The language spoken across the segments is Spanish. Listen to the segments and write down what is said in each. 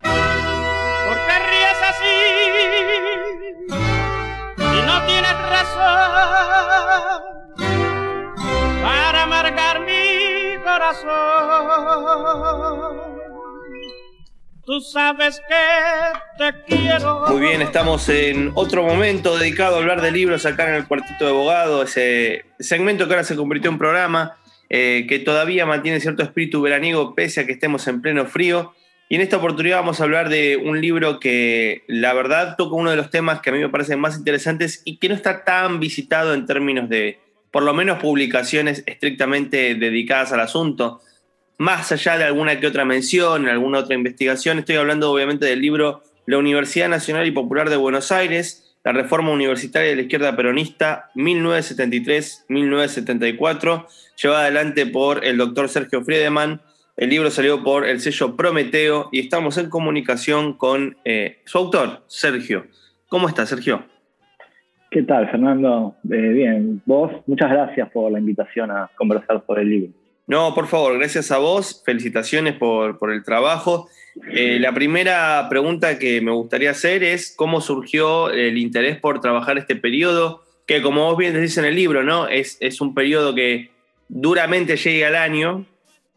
¿Por qué ríes así? Y no tienes razón para amargar mi corazón. Tú sabes que te quiero. Muy bien, estamos en otro momento dedicado a hablar de libros acá en el Cuartito de Abogado, ese segmento que ahora se convirtió en programa, eh, que todavía mantiene cierto espíritu veraniego pese a que estemos en pleno frío. Y en esta oportunidad vamos a hablar de un libro que la verdad toca uno de los temas que a mí me parecen más interesantes y que no está tan visitado en términos de, por lo menos, publicaciones estrictamente dedicadas al asunto más allá de alguna que otra mención, alguna otra investigación, estoy hablando obviamente del libro La Universidad Nacional y Popular de Buenos Aires, la reforma universitaria de la izquierda peronista 1973-1974, llevada adelante por el doctor Sergio Friedemann. El libro salió por el sello Prometeo y estamos en comunicación con eh, su autor, Sergio. ¿Cómo está, Sergio? ¿Qué tal, Fernando? Eh, bien, vos, muchas gracias por la invitación a conversar sobre el libro. No, por favor, gracias a vos, felicitaciones por, el trabajo. Eh, la primera pregunta que me gustaría hacer es cómo surgió el interés por trabajar este periodo, que como vos bien decís en el libro, ¿no? Es, es un periodo que duramente llega al año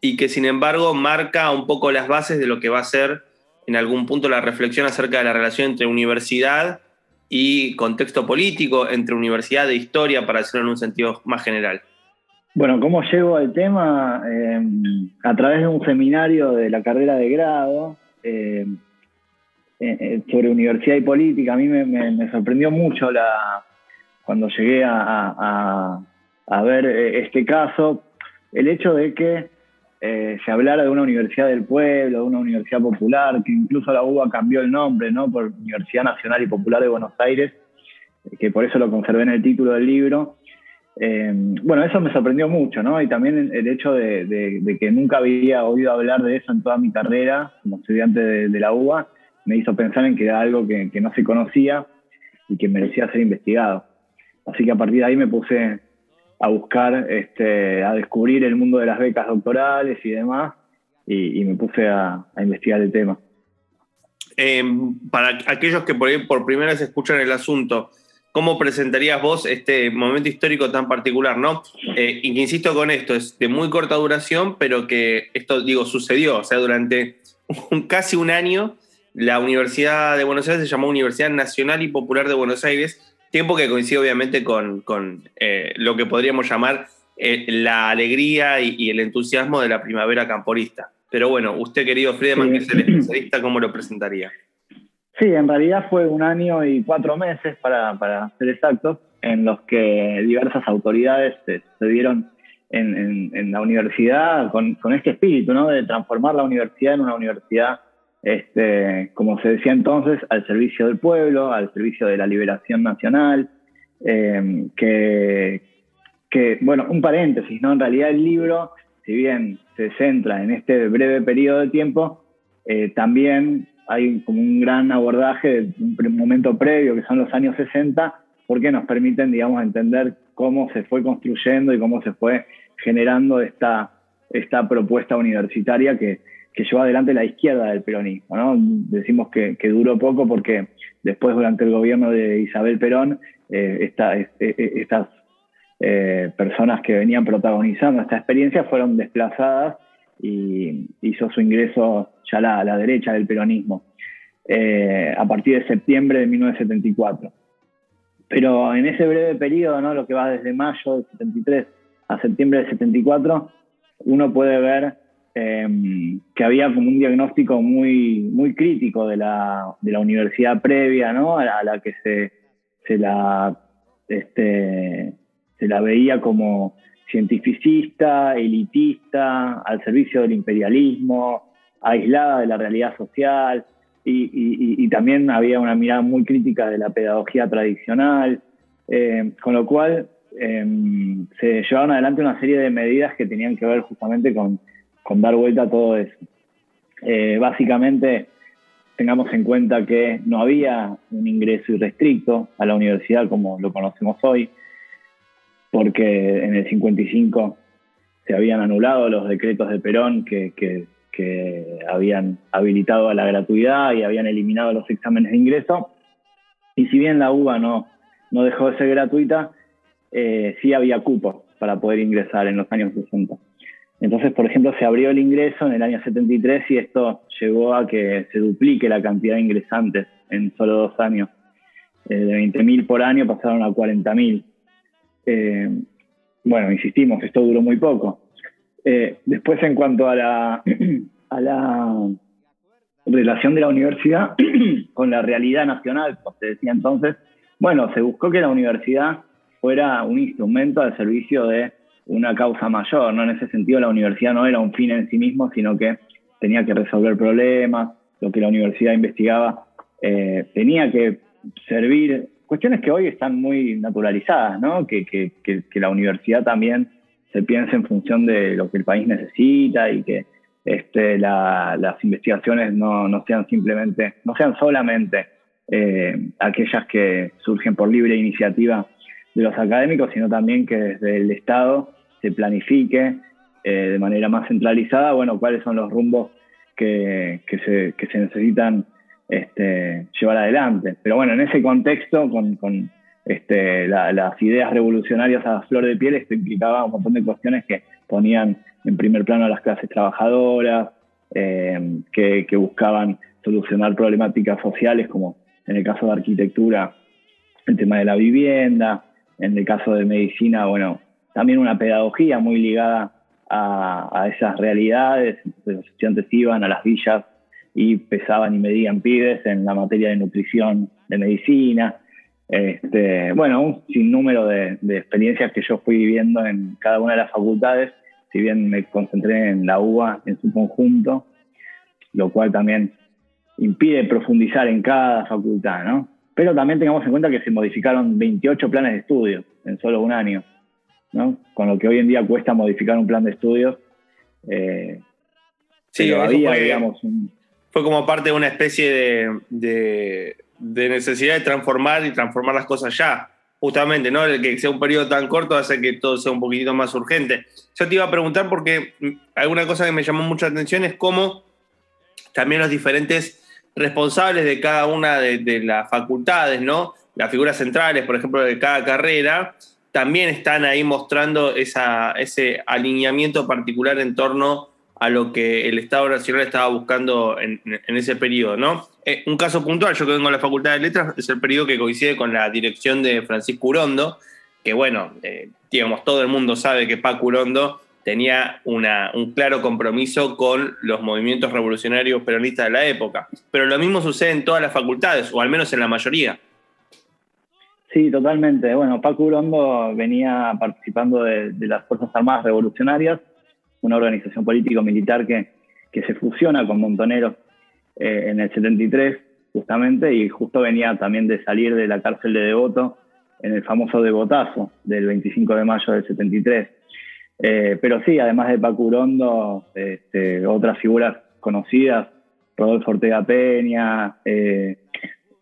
y que sin embargo marca un poco las bases de lo que va a ser en algún punto la reflexión acerca de la relación entre universidad y contexto político, entre universidad e historia, para hacerlo en un sentido más general. Bueno, ¿cómo llego al tema? Eh, a través de un seminario de la carrera de grado eh, eh, sobre universidad y política. A mí me, sorprendió mucho la, cuando llegué a, ver este caso, el hecho de que se hablara de una universidad del pueblo, de una universidad popular, que incluso la UBA cambió el nombre ¿no? por Universidad Nacional y Popular de Buenos Aires, que por eso lo conservé en el título del libro. Eh, bueno, eso me sorprendió mucho, ¿no? Y también el hecho de, que nunca había oído hablar de eso en toda mi carrera como estudiante de, la UBA me hizo pensar en que era algo que, no se conocía y que merecía ser investigado. Así que a partir de ahí me puse a buscar, este, a descubrir el mundo de las becas doctorales y demás, y, me puse a, investigar el tema. Eh, para aquellos que por, por primera vez escuchan el asunto, ¿Cómo presentarías vos este momento histórico tan particular, no? Eh, y que insisto con esto, es de muy corta duración, pero que esto, digo, sucedió. O sea, durante casi un año, la Universidad de Buenos Aires se llamó Universidad Nacional y Popular de Buenos Aires, tiempo que coincide obviamente con, eh, lo que podríamos llamar eh, la alegría y, el entusiasmo de la primavera camporista. Pero bueno, usted, querido Friedemann, que es el especialista, ¿cómo lo presentaría? Sí, en realidad fue un año y cuatro meses, para, para ser exactos, en los que diversas autoridades se, dieron en, la universidad con, este espíritu, ¿no? De transformar la universidad en una universidad, este, como se decía entonces, al servicio del pueblo, al servicio de la liberación nacional, eh, que, que, bueno, un paréntesis, ¿no? En realidad el libro, si bien se centra en este breve periodo de tiempo, eh, también hay como un gran abordaje de un momento previo, que son los años 60, porque nos permiten, digamos, entender cómo se fue construyendo y cómo se fue generando esta, esta propuesta universitaria que, que llevó adelante la izquierda del peronismo. Decimos que, duró poco porque después, durante el gobierno de Isabel Perón, eh, eh, eh, estas personas que venían protagonizando esta experiencia fueron desplazadas y hizo su ingreso ya la, la derecha del peronismo. eh, a partir de septiembre de 1974. Pero en ese breve periodo, ¿no? lo que va desde mayo del 73 a septiembre del 74, uno puede ver em, que había como un diagnóstico muy, muy crítico de la, de la universidad previa, ¿no? a, la, que se, se, la, este, se la veía como cientificista, elitista, al servicio del imperialismo, aislada de la realidad social, y, también había una mirada muy crítica de la pedagogía tradicional, eh, con lo cual em, se llevaron adelante una serie de medidas que tenían que ver justamente con, dar vuelta a todo eso. Eh, básicamente, tengamos en cuenta que no había un ingreso irrestricto a la universidad como lo conocemos hoy, porque en el 55 se habían anulado los decretos de Perón que, habían habilitado a la gratuidad y habían eliminado los exámenes de ingreso. Y si bien la UBA no, dejó de ser gratuita, eh, sí había cupos para poder ingresar en los años 60. Entonces, por ejemplo, se abrió el ingreso en el año 73 y esto llevó a que se duplique la cantidad de ingresantes en solo dos años. Eh, de 20.000 por año pasaron a 40.000. Eh, bueno, insistimos, esto duró muy poco. Eh, después, en cuanto a la, relación de la universidad con la realidad nacional, como se decía entonces, bueno, se buscó que la universidad fuera un instrumento al servicio de una causa mayor, ¿no? En ese sentido, la universidad no era un fin en sí mismo, sino que tenía que resolver problemas, lo que la universidad investigaba eh, tenía que servir, cuestiones que hoy están muy naturalizadas, ¿no? Que, que, que la universidad también se piense en función de lo que el país necesita y que este, las investigaciones no, sean simplemente, no sean solamente eh, aquellas que surgen por libre iniciativa de los académicos, sino también que desde el Estado se planifique eh, de manera más centralizada, bueno, cuáles son los rumbos que, se, necesitan este, llevar adelante. Pero bueno, en ese contexto, con este, las ideas revolucionarias a flor de piel, esto implicaba un montón de cuestiones que ponían en primer plano a las clases trabajadoras, eh, que, buscaban solucionar problemáticas sociales, como en el caso de arquitectura, el tema de la vivienda, en el caso de medicina, bueno, también una pedagogía muy ligada a, esas realidades. los estudiantes iban a las villas y pesaban y medían pibes en la materia de nutrición de medicina. Este, bueno, un sinnúmero de, experiencias que yo fui viviendo en cada una de las facultades, si bien me concentré en la UBA en su conjunto, lo cual también impide profundizar en cada facultad, ¿no? Pero también tengamos en cuenta que se modificaron 28 planes de estudio en solo un año, ¿no? Con lo que hoy en día cuesta modificar un plan de estudios. Eh, sí, fue, digamos, fue como parte de una especie de necesidad de transformar y transformar las cosas ya. Justamente, ¿no? El que sea un periodo tan corto hace que todo sea un poquitito más urgente. Yo te iba a preguntar porque alguna cosa que me llamó mucha atención es cómo también los diferentes responsables de cada una de, las facultades, ¿no? Las figuras centrales, por ejemplo, de cada carrera, también están ahí mostrando ese alineamiento particular en torno a lo que el Estado Nacional estaba buscando en, ese periodo, ¿no? Eh, un caso puntual, yo que vengo a la Facultad de Letras, es el periodo que coincide con la dirección de Francisco Urondo, que bueno, eh, digamos, todo el mundo sabe que Paco Urondo tenía una, un claro compromiso con los movimientos revolucionarios peronistas de la época. Pero lo mismo sucede en todas las facultades, o al menos en la mayoría. Sí, totalmente. Bueno, Paco Urondo venía participando de las Fuerzas Armadas Revolucionarias una organización político-militar que, que, se fusiona con Montoneros eh, en el 73, justamente, y justo venía también de salir de la cárcel de Devoto en el famoso Devotazo del 25 de mayo del 73. Eh, pero sí, además de Paco Urondo, este, otras figuras conocidas, Rodolfo Ortega Peña, eh,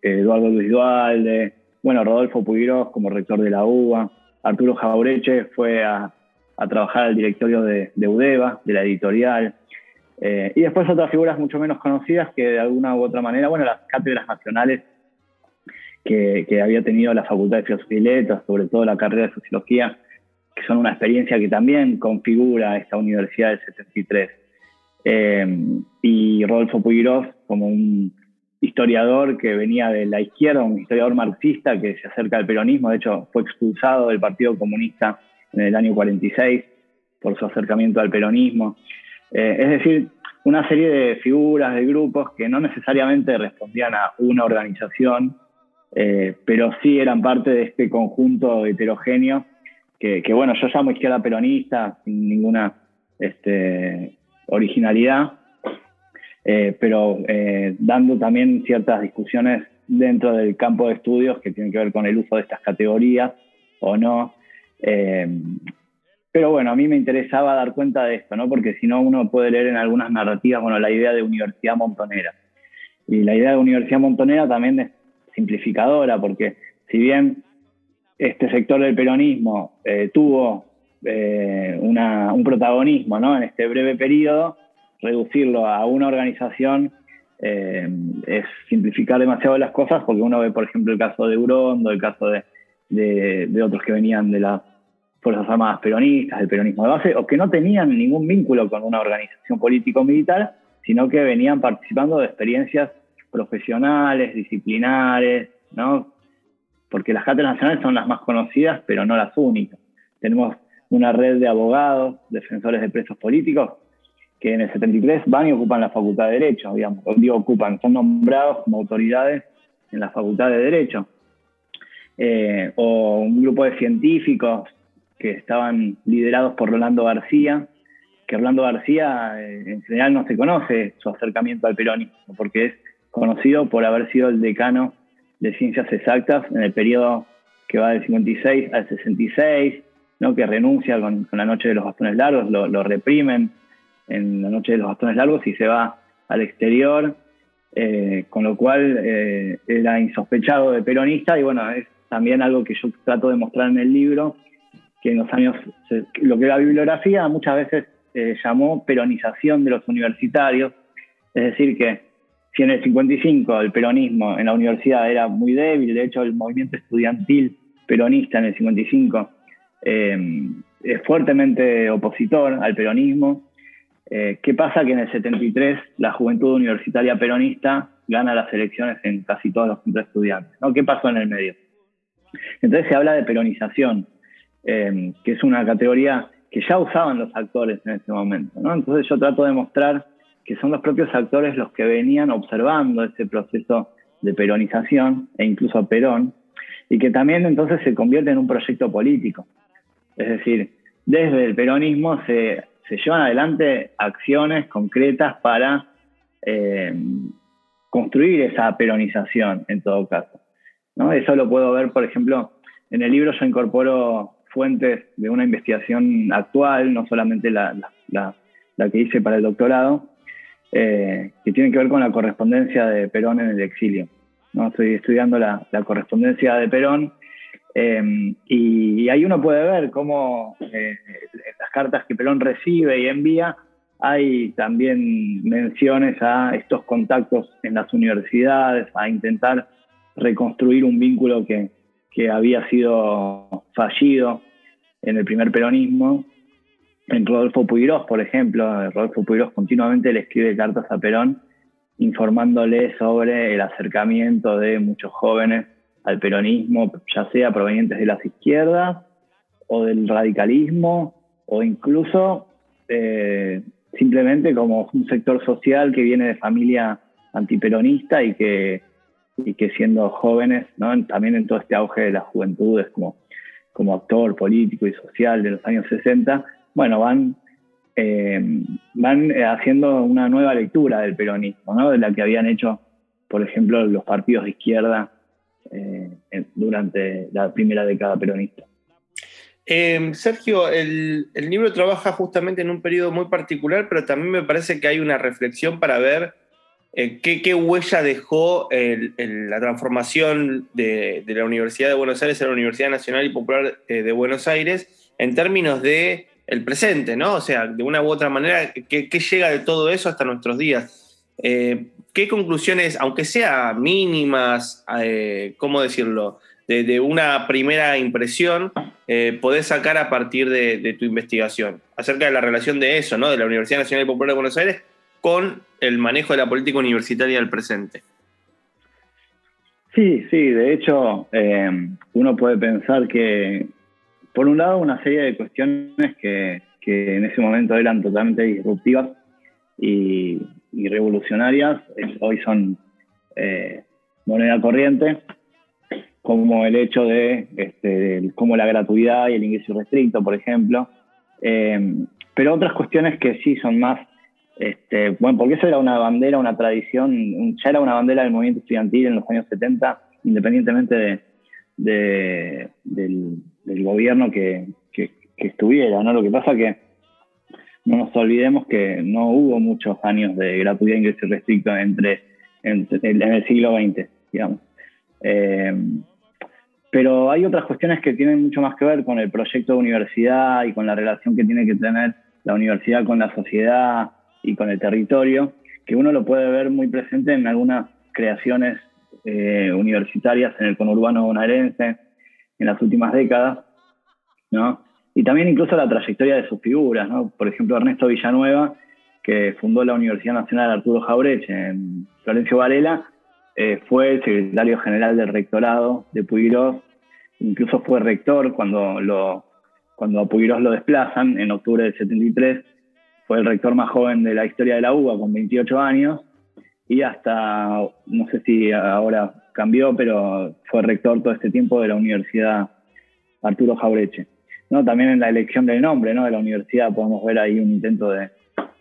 Eduardo Luis Dualde, bueno, Rodolfo Puigros como rector de la UBA, Arturo Jaureche fue a, a trabajar al directorio de, UDEVA, de la editorial, eh, y después otras figuras mucho menos conocidas que de alguna u otra manera, bueno, las cátedras nacionales que, había tenido la Facultad de Filosofía y Letras, sobre todo la carrera de Sociología, que son una experiencia que también configura esta universidad del 73. Eh, y Rodolfo Puigros como un historiador que venía de la izquierda, un historiador marxista que se acerca al peronismo, de hecho fue expulsado del Partido Comunista en el año 46 por su acercamiento al peronismo. Eh, es decir, una serie de figuras, de grupos que no necesariamente respondían a una organización, eh, pero sí eran parte de este conjunto heterogéneo que, bueno, yo llamo izquierda peronista sin ninguna este, originalidad, eh, pero dando también ciertas discusiones dentro del campo de estudios que tienen que ver con el uso de estas categorías o no. Pero bueno, a mí me interesaba dar cuenta de esto, ¿no? Porque si no, uno puede leer en algunas narrativas, bueno, la idea de universidad montonera. Y la idea de universidad montonera también es simplificadora, porque si bien este sector del peronismo eh, tuvo eh, un protagonismo ¿no? en este breve periodo, reducirlo a una organización eh, es simplificar demasiado las cosas, porque uno ve, por ejemplo, el caso de Urondo, el caso de, de otros que venían de la Fuerzas Armadas peronistas, del peronismo de base, o que no tenían ningún vínculo con una organización político-militar, sino que venían participando de experiencias profesionales, disciplinares, ¿no? Porque las cátedras nacionales son las más conocidas, pero no las únicas. Tenemos una red de abogados, defensores de presos políticos, que en el 73 van y ocupan la Facultad de Derecho, digamos, digo ocupan, son nombrados como autoridades en la Facultad de Derecho. Eh, o un grupo de científicos que estaban liderados por Rolando García, que Rolando García eh, en general no se conoce su acercamiento al peronismo, porque es conocido por haber sido el decano de ciencias exactas en el periodo que va del 56 al 66, ¿no? que renuncia con, la noche de los bastones largos, lo, reprimen en la noche de los bastones largos y se va al exterior, eh, con lo cual eh, era insospechado de peronista y bueno, es también algo que yo trato de mostrar en el libro, que en los años, lo que la bibliografía muchas veces eh, llamó peronización de los universitarios, es decir, que si en el 55 el peronismo en la universidad era muy débil, de hecho el movimiento estudiantil peronista en el 55 eh, es fuertemente opositor al peronismo, eh, ¿qué pasa? Que en el 73 la juventud universitaria peronista gana las elecciones en casi todos los centros estudiantes. ¿no? ¿Qué pasó en el medio? Entonces se habla de peronización Em, que es una categoría que ya usaban los actores en ese momento. ¿no? Entonces yo trato de mostrar que son los propios actores los que venían observando ese proceso de peronización e incluso Perón, y que también entonces se convierte en un proyecto político. Es decir, desde el peronismo se, se llevan adelante acciones concretas para em, construir esa peronización en todo caso. ¿no? Eso lo puedo ver, por ejemplo, en el libro yo incorporo fuentes de una investigación actual, no solamente la, que hice para el doctorado, eh, que tiene que ver con la correspondencia de Perón en el exilio. ¿no? Estoy estudiando la, correspondencia de Perón eh, y, ahí uno puede ver cómo eh, las cartas que Perón recibe y envía hay también menciones a estos contactos en las universidades, a intentar reconstruir un vínculo que, que había sido fallido en el primer peronismo. En Rodolfo Puigros, por ejemplo, Rodolfo Puigros continuamente le escribe cartas a Perón informándole sobre el acercamiento de muchos jóvenes al peronismo, ya sea provenientes de las izquierdas o del radicalismo o incluso eh, simplemente como un sector social que viene de familia antiperonista y que y que siendo jóvenes, también en todo este auge de las juventudes como, como actor político y social de los años 60, bueno, van, eh, van eh, haciendo una nueva lectura del peronismo, ¿no? de la que habían hecho, por ejemplo, los partidos de izquierda eh, durante la primera década peronista. Sergio, el, el libro trabaja justamente en un periodo muy particular, pero también me parece que hay una reflexión para ver eh, ¿qué, huella dejó la transformación de, la Universidad de Buenos Aires a la Universidad Nacional y Popular eh, de Buenos Aires en términos de el presente, ¿no? O sea, de una u otra manera, ¿qué, llega de todo eso hasta nuestros días? Eh, ¿Qué conclusiones, aunque sean mínimas, cómo decirlo, de, una primera impresión, podés sacar a partir de, de tu investigación acerca de la relación de eso, ¿no? De la Universidad Nacional Popular de Buenos Aires con el manejo de la política universitaria del presente? Sí, sí, de hecho, eh, uno puede pensar que, por un lado, una serie de cuestiones que, en ese momento eran totalmente disruptivas y, revolucionarias, hoy son eh, moneda corriente, como el hecho de, este, como la gratuidad y el ingreso restricto, por ejemplo. Eh, pero otras cuestiones que sí son más este, bueno, porque eso era una bandera, una tradición, ya era una bandera del movimiento estudiantil en los años 70, independientemente de, del, gobierno que, estuviera, ¿no? Lo que pasa que no nos olvidemos que no hubo muchos años de gratuidad, ingreso restricto entre, en el siglo XX, digamos. Eh, pero hay otras cuestiones que tienen mucho más que ver con el proyecto de universidad y con la relación que tiene que tener la universidad con la sociedad y con el territorio, que uno lo puede ver muy presente en algunas creaciones eh, universitarias en el conurbano bonaerense en las últimas décadas, ¿no? Y también incluso la trayectoria de sus figuras, ¿no? Por ejemplo, Ernesto Villanueva, que fundó la Universidad Nacional Arturo Jaureche en Florencio Varela, eh, fue el secretario general del rectorado de Puigros, incluso fue rector cuando, lo, cuando a Puigros lo desplazan en octubre del 73 fue el rector más joven de la historia de la UBA con 28 años y hasta, no sé si ahora cambió, pero fue rector todo este tiempo de la Universidad Arturo Jaureche. ¿no? También en la elección del nombre ¿no? de la universidad podemos ver ahí un intento de,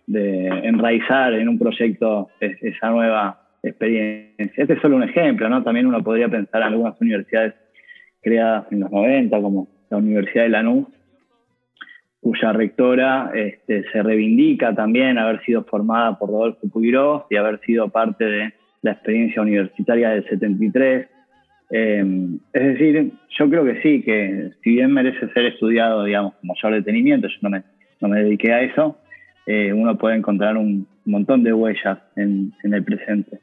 enraizar en un proyecto esa nueva experiencia. Este es solo un ejemplo, ¿no? También uno podría pensar en algunas universidades creadas en los 90, como la Universidad de Lanús, cuya rectora este, se reivindica también haber sido formada por Rodolfo Puigros y haber sido parte de la experiencia universitaria del 73. Eh, es decir, yo creo que sí, que si bien merece ser estudiado, digamos, con mayor detenimiento, yo no me, no me dediqué a eso, eh, uno puede encontrar un montón de huellas en, el presente.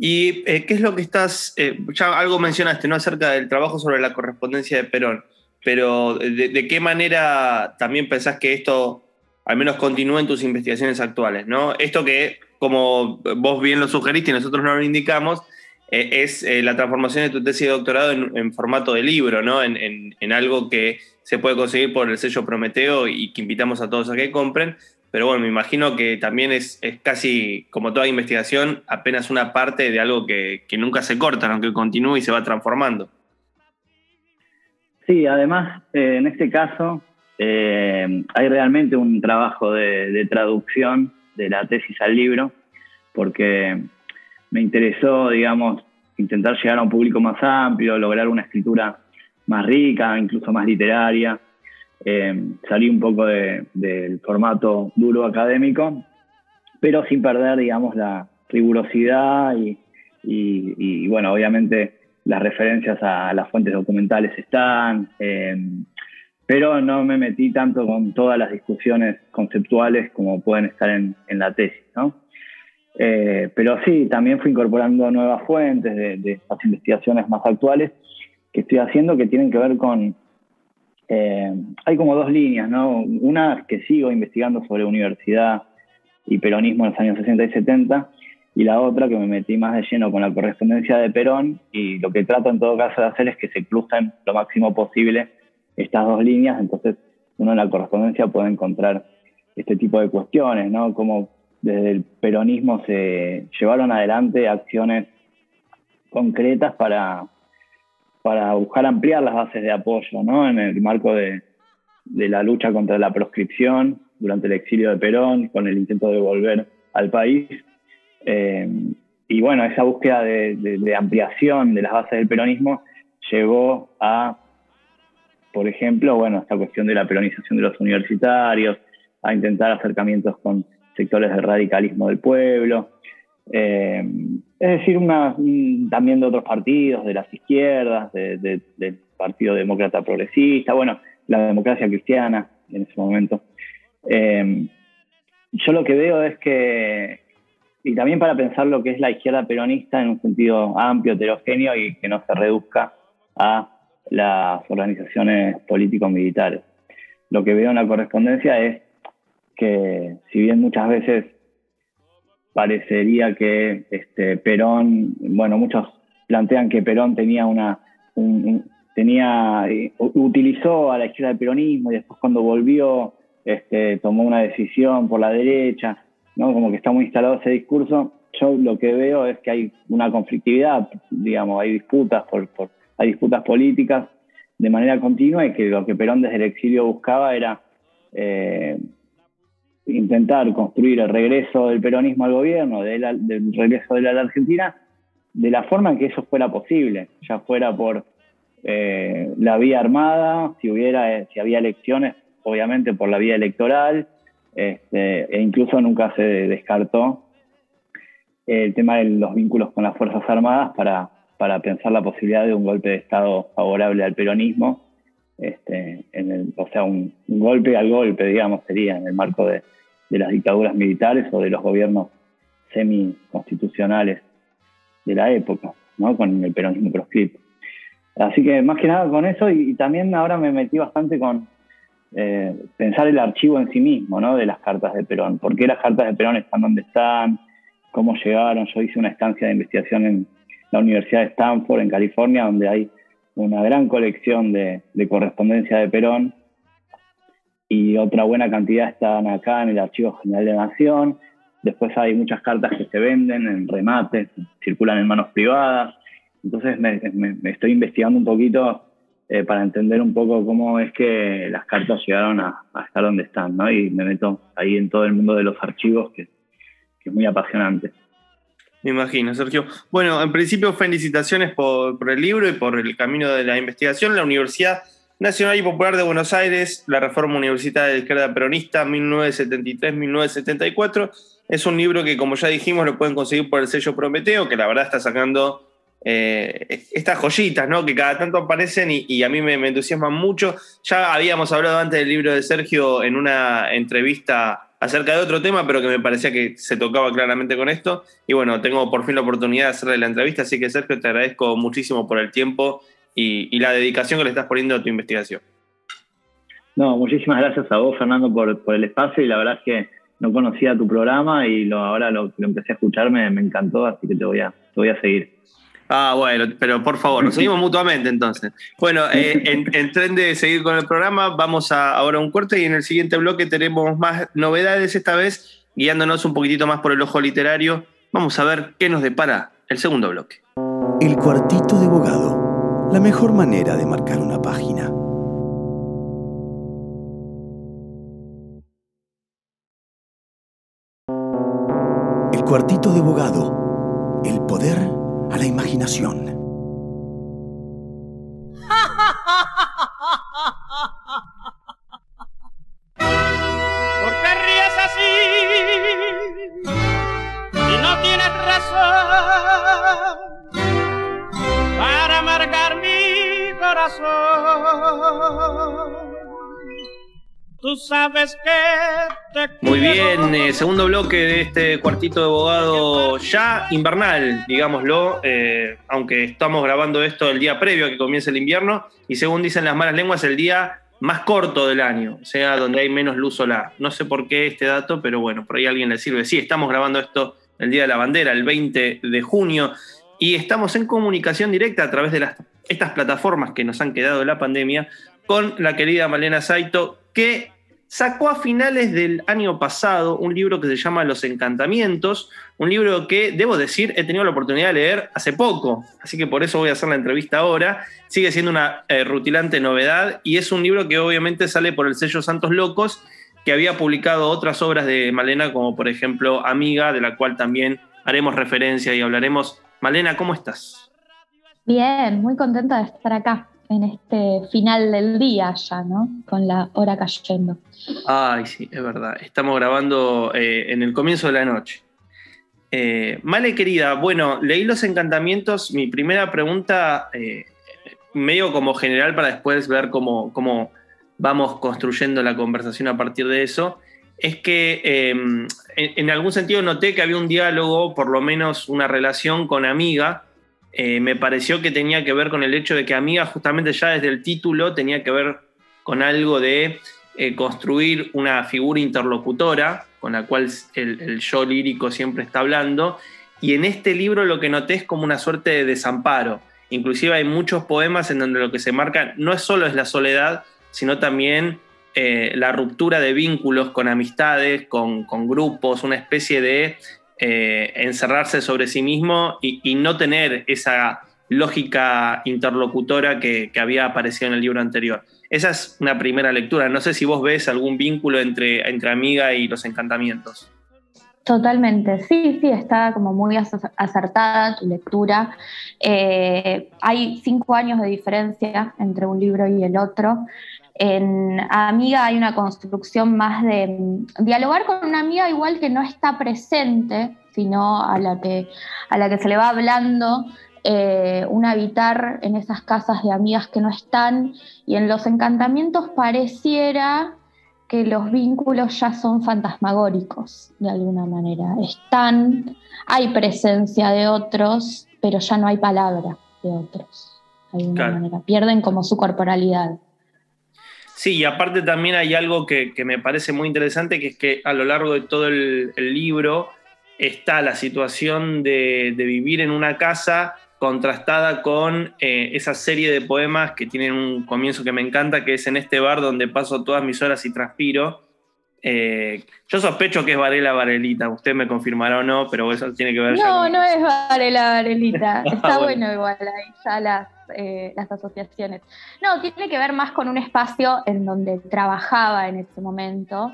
¿Y eh, qué es lo que estás, ya algo mencionaste, ¿no? Acerca del trabajo sobre la correspondencia de Perón pero de, qué manera también pensás que esto al menos continúe en tus investigaciones actuales, ¿no? Esto que, como vos bien lo sugeriste y nosotros no lo indicamos, eh, es eh, la transformación de tu tesis de doctorado en, formato de libro, ¿no? En, algo que se puede conseguir por el sello Prometeo y que invitamos a todos a que compren. Pero bueno, me imagino que también es, casi, como toda investigación, apenas una parte de algo que, que nunca se corta, aunque continúe y se va transformando. Sí, además, eh, en este caso, eh, hay realmente un trabajo de, traducción de la tesis al libro, porque me interesó, digamos, intentar llegar a un público más amplio, lograr una escritura más rica, incluso más literaria. Eh, salí un poco del formato duro académico, pero sin perder, digamos, la rigurosidad y bueno, obviamente las referencias a las fuentes documentales están, eh, pero no me metí tanto con todas las discusiones conceptuales como pueden estar en, la tesis, ¿no? Eh, pero sí, también fui incorporando nuevas fuentes de, de estas investigaciones más actuales que estoy haciendo que tienen que ver con... Eh, hay como dos líneas, ¿no? Una que sigo investigando sobre universidad y peronismo en los años 60 y 70, y la otra que me metí más de lleno con la correspondencia de Perón y lo que trato en todo caso de hacer es que se crucen lo máximo posible estas dos líneas, entonces uno en la correspondencia puede encontrar este tipo de cuestiones, ¿no? Como desde el peronismo se llevaron adelante acciones concretas para, para buscar ampliar las bases de apoyo, ¿no? En el marco de, de la lucha contra la proscripción durante el exilio de Perón, con el intento de volver al país eh, y bueno, esa búsqueda de, ampliación de las bases del peronismo llevó a, por ejemplo, bueno, esta cuestión de la peronización de los universitarios, a intentar acercamientos con sectores del radicalismo del pueblo, eh, es decir, también de otros partidos, de las izquierdas, del Partido Demócrata Progresista, bueno, la democracia cristiana en ese momento. Eh, yo lo que veo es que y también para pensar lo que es la izquierda peronista en un sentido amplio, heterogéneo y que no se reduzca a las organizaciones político-militares. Lo que veo en la correspondencia es que si bien muchas veces parecería que este, Perón, bueno, muchos plantean que Perón tenía una, tenía, eh, utilizó a la izquierda del peronismo y después cuando volvió este, tomó una decisión por la derecha, como que está muy instalado ese discurso. Yo lo que veo es que hay una conflictividad, digamos, hay disputas, por, hay disputas políticas de manera continua y que lo que Perón desde el exilio buscaba era eh, intentar construir el regreso del peronismo al gobierno, del regreso de la Argentina, de la forma en que eso fuera posible, ya fuera por eh, la vía armada, si hubiera, si había elecciones, obviamente por la vía electoral, este, e incluso nunca se descartó el tema de los vínculos con las Fuerzas Armadas para, para pensar la posibilidad de un golpe de Estado favorable al peronismo, este, o sea, un, golpe al golpe, digamos, sería en el marco de, de las dictaduras militares o de los gobiernos semi-constitucionales de la época, ¿no? con el peronismo proscripto. Así que más que nada con eso y, también ahora me metí bastante con eh, pensar el archivo en sí mismo, ¿no? De las cartas de Perón. ¿Por qué las cartas de Perón están donde están? ¿Cómo llegaron? Yo hice una estancia de investigación en la Universidad de Stanford, en California, donde hay una gran colección de, correspondencia de Perón y otra buena cantidad están acá en el Archivo General de la Nación. Después hay muchas cartas que se venden en remates, circulan en manos privadas. Entonces me, estoy investigando un poquito eh, para entender un poco cómo es que las cartas llegaron a, estar donde están, ¿no? Y me meto ahí en todo el mundo de los archivos, que, es muy apasionante. Me imagino, Sergio. Bueno, en principio felicitaciones por, por, el libro y por el camino de la investigación. La Universidad Nacional y Popular de Buenos Aires, la Reforma Universitaria de Izquierda Peronista, 1973-1974. Es un libro que, como ya dijimos, lo pueden conseguir por el sello Prometeo, que la verdad está sacando eh, estas joyitas, ¿no? Que cada tanto aparecen y, a mí me, entusiasman mucho. Ya habíamos hablado antes del libro de Sergio en una entrevista acerca de otro tema, pero que me parecía que se tocaba claramente con esto. Y bueno, tengo por fin la oportunidad de hacerle la entrevista, así que Sergio, te agradezco muchísimo por el tiempo y, la dedicación que le estás poniendo a tu investigación. No, muchísimas gracias a vos, Fernando, por, el espacio y la verdad es que no conocía tu programa y lo, ahora lo, lo empecé a escuchar, me, encantó, así que te voy a, te voy a seguir. Ah, bueno, pero por favor, nos seguimos mutuamente entonces. Bueno, eh, en, tren de seguir con el programa, vamos a ahora un corte y en el siguiente bloque tenemos más novedades, esta vez guiándonos un poquitito más por el ojo literario. Vamos a ver qué nos depara el segundo bloque. El cuartito de abogado, la mejor manera de marcar una página. El cuartito de abogado, el poder a la imaginación. ¿Por qué ríes así? Si no tienes razón para marcar mi corazón. Tú sabes que te Muy bien, eh, segundo bloque de este cuartito de abogado ya invernal, digámoslo, eh, aunque estamos grabando esto el día previo a que comience el invierno y según dicen las malas lenguas el día más corto del año, o sea, donde hay menos luz solar. No sé por qué este dato, pero bueno, por ahí a alguien le sirve. Sí, estamos grabando esto el Día de la Bandera, el 20 de junio, y estamos en comunicación directa a través de estas plataformas que nos han quedado de la pandemia con la querida Malena Saito, que sacó a finales del año pasado un libro que se llama Los Encantamientos, un libro que, debo decir, he tenido la oportunidad de leer hace poco, así que por eso voy a hacer la entrevista ahora. Sigue siendo una eh, rutilante novedad y es un libro que obviamente sale por el sello Santos Locos, que había publicado otras obras de Malena, como por ejemplo Amiga, de la cual también haremos referencia y hablaremos. Malena, ¿cómo estás? Bien, muy contenta de estar acá en este final del día ya, ¿no? Con la hora cayendo. Ay, sí, es verdad. Estamos grabando eh, en el comienzo de la noche. Eh, Male, querida, bueno, leí los encantamientos. Mi primera pregunta, eh, medio como general para después ver cómo, cómo, vamos construyendo la conversación a partir de eso, es que em, en, en, algún sentido noté que había un diálogo, por lo menos una relación con amiga, eh, me pareció que tenía que ver con el hecho de que Amiga, justamente ya desde el título, tenía que ver con algo de eh, construir una figura interlocutora con la cual el, yo lírico siempre está hablando. y en este libro lo que noté es como una suerte de desamparo. Inclusive hay muchos poemas en donde lo que se marca no es solo es la soledad, sino también eh, la ruptura de vínculos con amistades, con, grupos, una especie de eh, encerrarse sobre sí mismo y, no tener esa lógica interlocutora que, había aparecido en el libro anterior. Esa es una primera lectura. No sé si vos ves algún vínculo entre, entre Amiga y los encantamientos. Totalmente, sí, sí, está como muy acertada tu lectura. Eh, hay cinco años de diferencia entre un libro y el otro. En Amiga hay una construcción más de mm, dialogar con una amiga igual que no está presente, sino a la que, a la que se le va hablando, eh, un habitar en esas casas de amigas que no están, y en los encantamientos pareciera que los vínculos ya son fantasmagóricos, de alguna manera. Están, hay presencia de otros, pero ya no hay palabra de otros, de alguna manera. Pierden como su corporalidad. Sí, y aparte también hay algo que, me parece muy interesante, que es que a lo largo de todo el, libro está la situación de, de, vivir en una casa contrastada con eh, esa serie de poemas que tienen un comienzo que me encanta, que es en este bar donde paso todas mis horas y transpiro. Eh, yo sospecho que es Varela Varelita, usted me confirmará o no, pero eso tiene que ver... No, no es Varela Varelita, está bueno. igual ahí ya las, eh, las asociaciones. No, tiene que ver más con un espacio en donde trabajaba en ese momento,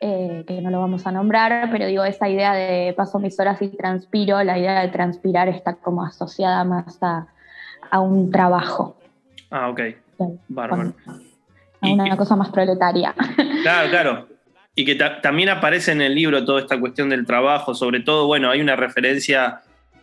eh, que no lo vamos a nombrar, pero digo, esa idea de paso mis horas y transpiro, la idea de transpirar está como asociada más a, un trabajo. Ah, ok. Bárbaro. A una cosa más proletaria. Claro, claro. Y que también aparece en el libro toda esta cuestión del trabajo, sobre todo, bueno, hay una referencia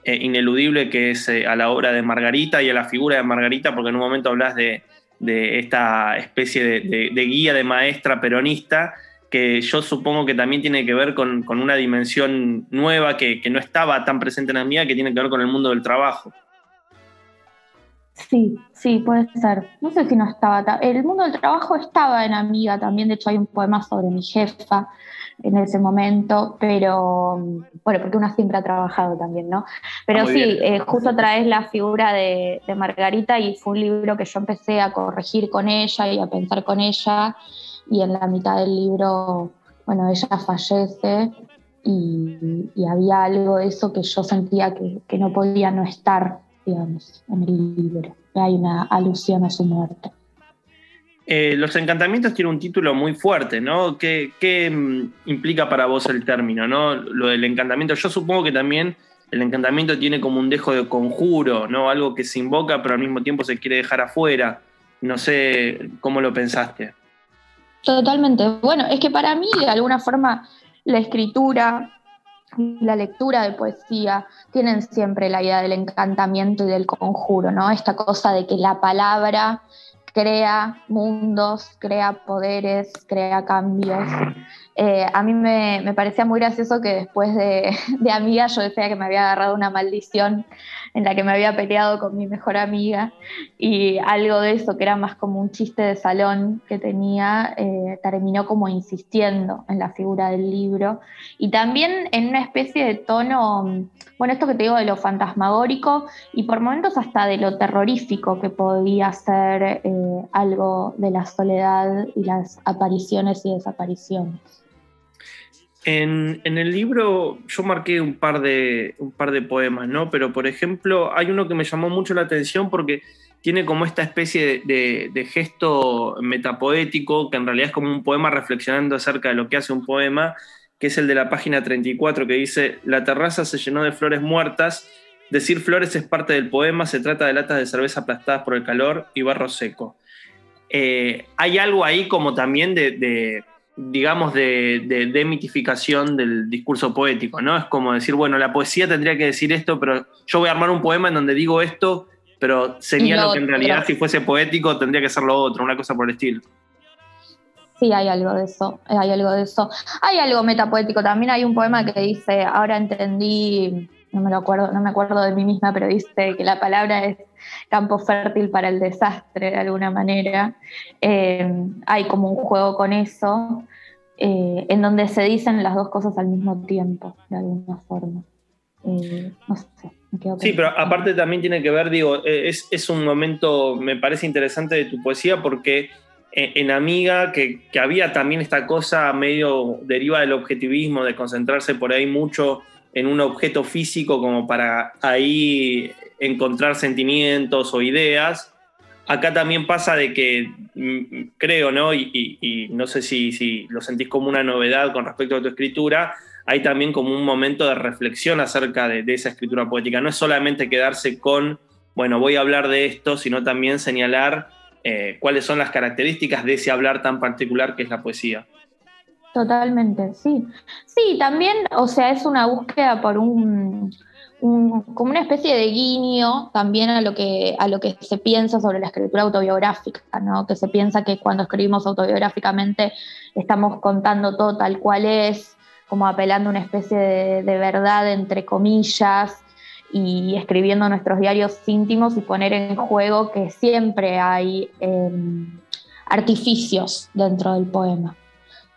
eh, ineludible que es eh, a la obra de Margarita y a la figura de Margarita, porque en un momento hablas de, esta especie de, guía de maestra peronista que yo supongo que también tiene que ver con, una dimensión nueva que, no estaba tan presente en la mía, que tiene que ver con el mundo del trabajo. Sí, sí, puede ser. No sé si no estaba. El mundo del trabajo estaba en Amiga también. De hecho, hay un poema sobre mi jefa en ese momento, pero bueno, porque una siempre ha trabajado también, ¿no? Pero sí, eh, justo traes la figura de, de Margarita y fue un libro que yo empecé a corregir con ella y a pensar con ella y en la mitad del libro, bueno, ella fallece y, había algo de eso que yo sentía que, no podía no estar, digamos, en el libro. Hay una alusión a su muerte. Eh, los encantamientos tiene un título muy fuerte, ¿no? ¿Qué, ¿Qué, mm, implica para vos el término, ¿no? Lo del encantamiento. Yo supongo que también el encantamiento tiene como un dejo de conjuro, ¿no? Algo que se invoca, pero al mismo tiempo se quiere dejar afuera. No sé cómo lo pensaste. Totalmente. Bueno, es que para mí, de alguna forma, la escritura la lectura de poesía tienen siempre la idea del encantamiento y del conjuro, ¿no? Esta cosa de que la palabra crea mundos, crea poderes, crea cambios. Eh, a mí me, parecía muy gracioso que después de, de amiga yo decía que me había agarrado una maldición en la que me había peleado con mi mejor amiga y algo de eso que era más como un chiste de salón que tenía, eh, terminó como insistiendo en la figura del libro y también en una especie de tono, bueno, esto que te digo de lo fantasmagórico y por momentos hasta de lo terrorífico que podía ser eh, algo de la soledad y las apariciones y desapariciones. En, el libro yo marqué un par, de, un par de poemas, ¿no? Pero por ejemplo, hay uno que me llamó mucho la atención porque tiene como esta especie de, gesto metapoético, que en realidad es como un poema reflexionando acerca de lo que hace un poema, que es el de la página 34, que dice, la terraza se llenó de flores muertas, decir flores es parte del poema, se trata de latas de cerveza aplastadas por el calor y barro seco. Eh, hay algo ahí como también de digamos, de, demitificación del discurso poético, ¿no? Es como decir, bueno, la poesía tendría que decir esto, pero yo voy a armar un poema en donde digo esto, pero señalo que en realidad si fuese poético tendría que ser lo otro, una cosa por el estilo. Sí, hay algo de eso, hay algo de eso. Hay algo metapoético, también hay un poema que dice, ahora entendí, no me lo acuerdo, no me acuerdo de mí misma, pero dice que la palabra es campo fértil para el desastre de alguna manera. Eh, hay como un juego con eso, eh, en donde se dicen las dos cosas al mismo tiempo, de alguna forma. Eh, no sé, me quedo Sí, pero aparte también tiene que ver, digo, es, es un momento, me parece interesante de tu poesía porque en Amiga, que, que había también esta cosa medio deriva del objetivismo, de concentrarse por ahí mucho en un objeto físico como para ahí encontrar sentimientos o ideas. Acá también pasa de que, mm, creo, ¿no? Y, no sé si, si lo sentís como una novedad con respecto a tu escritura, hay también como un momento de reflexión acerca de, de esa escritura poética. No es solamente quedarse con, bueno, voy a hablar de esto, sino también señalar eh, cuáles son las características de ese hablar tan particular que es la poesía. Totalmente, sí. Sí, también, o sea, es una búsqueda por un, como una especie de guiño también a lo que a lo que se piensa sobre la escritura autobiográfica, ¿no? Que se piensa que cuando escribimos autobiográficamente estamos contando todo tal cual es, como apelando a una especie de, de verdad entre comillas y escribiendo nuestros diarios íntimos y poner en juego que siempre hay em, artificios dentro del poema